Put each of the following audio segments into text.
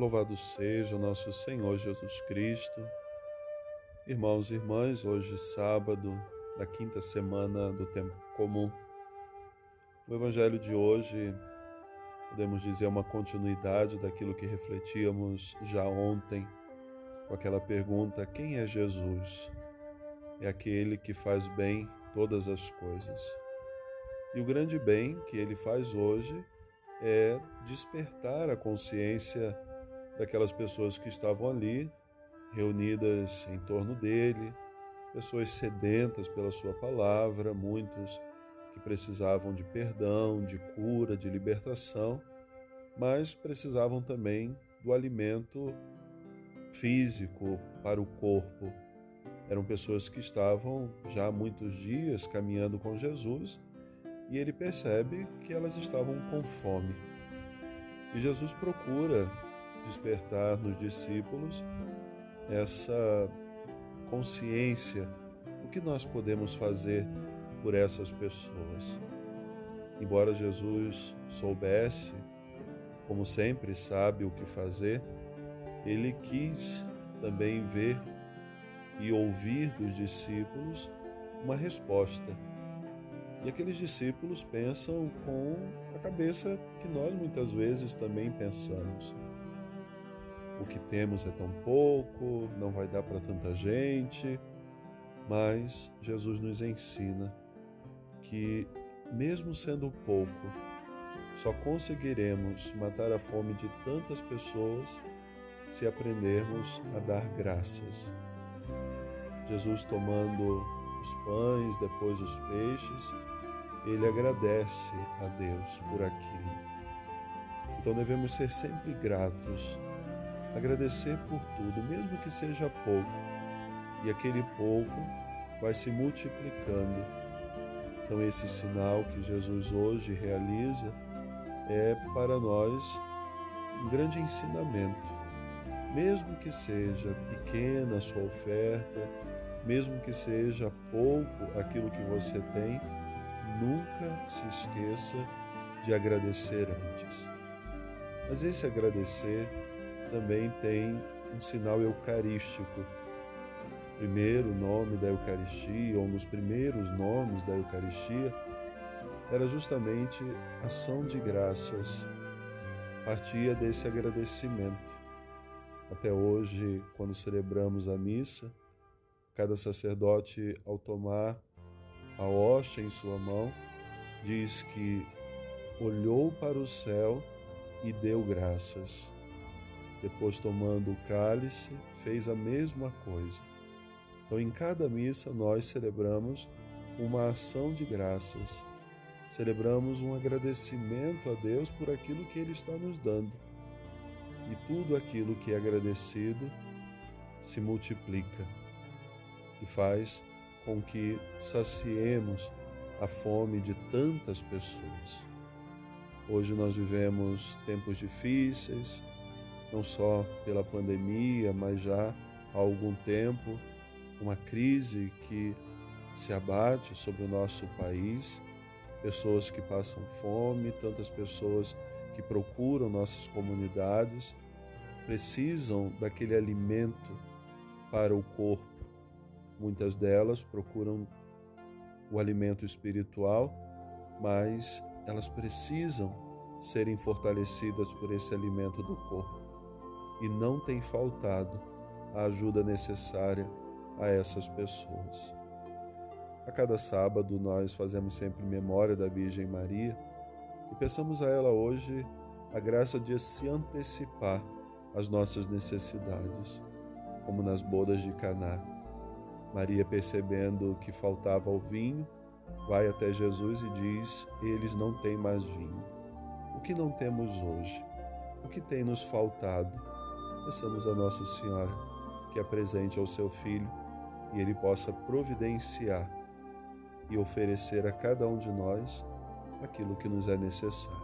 Louvado seja nosso Senhor Jesus Cristo. Irmãos e irmãs, hoje sábado da quinta semana do tempo comum. O evangelho de hoje, podemos dizer, é uma continuidade daquilo que refletíamos já ontem, com aquela pergunta: quem é Jesus? É aquele que faz bem todas as coisas. E o grande bem que ele faz hoje é despertar a consciência daquelas pessoas que estavam ali, reunidas em torno dele, pessoas sedentas pela sua palavra, muitos que precisavam de perdão, de cura, de libertação, mas precisavam também do alimento físico para o corpo. Eram pessoas que estavam já há muitos dias caminhando com Jesus e ele percebe que elas estavam com fome. E Jesus procura despertar nos discípulos essa consciência do que nós podemos fazer por essas pessoas. Embora Jesus soubesse, como sempre sabe o que fazer, ele quis também ver e ouvir dos discípulos uma resposta. E aqueles discípulos pensam com a cabeça que nós muitas vezes também pensamos o que temos é tão pouco, não vai dar para tanta gente, mas Jesus nos ensina que, mesmo sendo pouco, só conseguiremos matar a fome de tantas pessoas se aprendermos a dar graças. Jesus tomando os pães, depois os peixes, ele agradece a Deus por aquilo. Então devemos ser sempre gratos agradecer por tudo, mesmo que seja pouco, e aquele pouco vai se multiplicando. Então, esse sinal que Jesus hoje realiza é para nós um grande ensinamento. Mesmo que seja pequena a sua oferta, mesmo que seja pouco aquilo que você tem, nunca se esqueça de agradecer antes. Mas esse agradecer também tem um sinal eucarístico. Primeiro nome da Eucaristia, ou nos primeiros nomes da Eucaristia, era justamente ação de graças. Partia desse agradecimento. Até hoje, quando celebramos a missa, cada sacerdote, ao tomar a hóstia em sua mão, diz que olhou para o céu e deu graças. Depois, tomando o cálice, fez a mesma coisa. Então, em cada missa, nós celebramos uma ação de graças, celebramos um agradecimento a Deus por aquilo que Ele está nos dando. E tudo aquilo que é agradecido se multiplica e faz com que saciemos a fome de tantas pessoas. Hoje nós vivemos tempos difíceis, não só pela pandemia, mas já há algum tempo, uma crise que se abate sobre o nosso país, pessoas que passam fome, tantas pessoas que procuram nossas comunidades, precisam daquele alimento para o corpo. Muitas delas procuram o alimento espiritual, mas elas precisam serem fortalecidas por esse alimento do corpo e não tem faltado a ajuda necessária a essas pessoas. A cada sábado nós fazemos sempre memória da Virgem Maria e peçamos a ela hoje a graça de se antecipar às nossas necessidades, como nas bodas de Caná. Maria, percebendo que faltava o vinho, vai até Jesus e diz: Eles não têm mais vinho. O que não temos hoje? O que tem nos faltado? Peçamos a Nossa Senhora que apresente ao seu filho e ele possa providenciar e oferecer a cada um de nós aquilo que nos é necessário.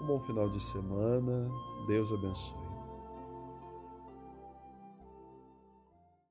Um bom final de semana, Deus abençoe.